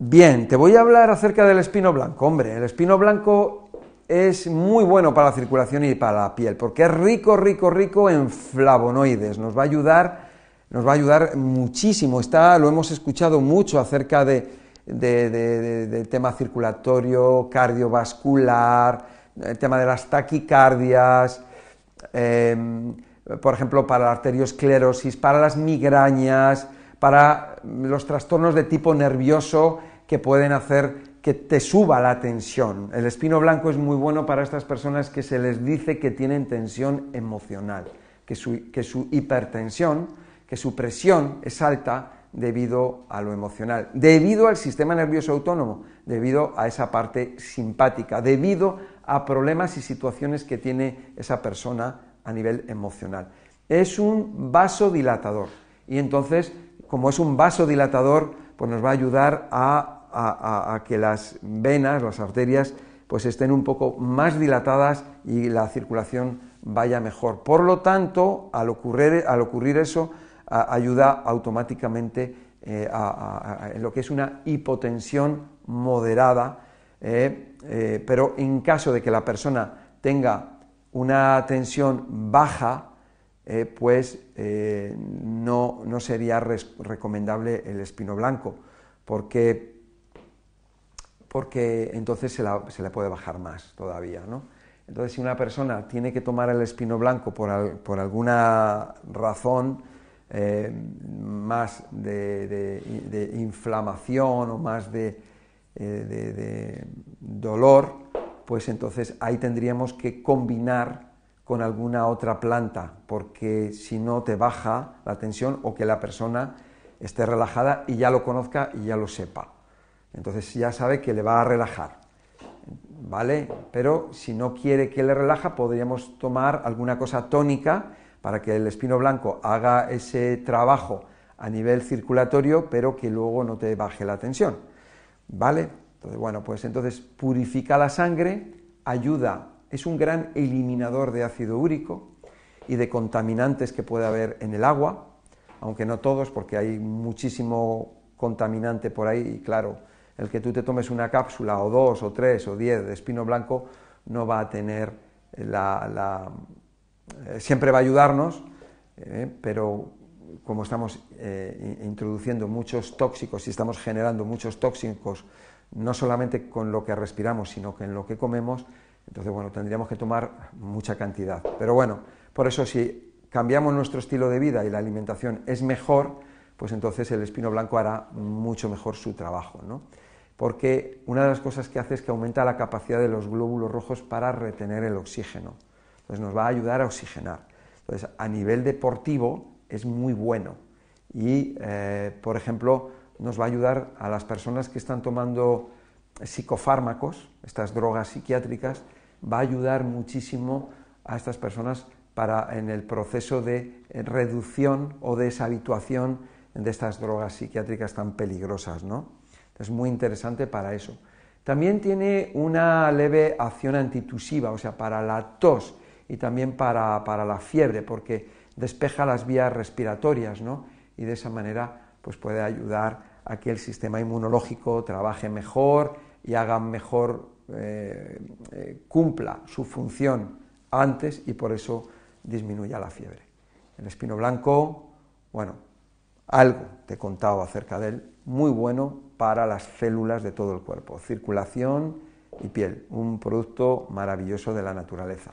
Bien, te voy a hablar acerca del espino blanco. Hombre, el espino blanco es muy bueno para la circulación y para la piel, porque es rico, rico, rico en flavonoides. Nos va a ayudar, nos va a ayudar muchísimo. Está, lo hemos escuchado mucho acerca de, tema circulatorio, cardiovascular, el tema de las taquicardias, em, por ejemplo, para la arteriosclerosis, para las migrañas, para los trastornos de tipo nervioso que pueden hacer que te suba la tensión. El espino blanco es muy bueno para estas personas que se les dice que tienen tensión emocional, que su, que su hipertensión, que su presión es alta debido a lo emocional, debido al sistema nervioso autónomo, debido a esa parte simpática, debido a problemas y situaciones que tiene esa persona a nivel emocional. Es un vasodilatador y entonces como es un vasodilatador, pues nos va a ayudar a, que las venas, las arterias, pues estén un poco más dilatadas y la circulación vaya mejor. Por lo tanto, al ocurrir, eso, ayuda automáticamente eh, en lo que es una hipotensión moderada, eh, eh, pero en caso de que la persona tenga una tensión baja, pues eh, no, sería recomendable el espino blanco, porque, porque entonces se, le puede bajar más todavía. ¿no? Entonces, si una persona tiene que tomar el espino blanco por, alguna razón eh, más de, inflamación o más de, de dolor, pues entonces ahí tendríamos que combinar con alguna otra planta, porque si no te baja la tensión o que la persona esté relajada y ya lo conozca y ya lo sepa. Entonces ya sabe que le va a relajar. ¿Vale? Pero si no quiere que le relaja, podríamos tomar alguna cosa tónica para que el espino blanco haga ese trabajo a nivel circulatorio, pero que luego no te baje la tensión. ¿Vale? Entonces, bueno, pues entonces purifica la sangre, ayuda es un gran eliminador de ácido úrico y de contaminantes que puede haber en el agua, aunque no todos, porque hay muchísimo contaminante por ahí y claro, el que tú te tomes una cápsula o dos o tres o diez de espino blanco no va a tener la... Eh, siempre va a ayudarnos, eh, pero como estamos eh, introduciendo muchos tóxicos y estamos generando muchos tóxicos, no solamente con lo que respiramos, sino que en lo que comemos, entonces, bueno, tendríamos que tomar mucha cantidad. Pero bueno, por eso si cambiamos nuestro estilo de vida y la alimentación es mejor, pues entonces el espino blanco hará mucho mejor su trabajo, ¿no? Porque una de las cosas que hace es que aumenta la capacidad de los glóbulos rojos para retener el oxígeno. Entonces nos va a ayudar a oxigenar. Entonces, a nivel deportivo es muy bueno. Y, eh, por ejemplo, nos va a ayudar a las personas que están tomando psicofármacos, estas drogas psiquiátricas, va a ayudar muchísimo a estas personas para en el proceso de reducción o deshabituación de estas drogas psiquiátricas tan peligrosas, ¿no? Es muy interesante para eso. También tiene una leve acción antitusiva, o sea, para la tos y también para, para la fiebre, porque despeja las vías respiratorias, ¿no? Y de esa manera pues puede ayudar a que el sistema inmunológico trabaje mejor y haga mejor eh, eh, cumpla su función antes y por eso disminuya la fiebre. El espino blanco, bueno, algo te he contado acerca de él, muy bueno para las células de todo el cuerpo, circulación y piel, un producto maravilloso de la naturaleza.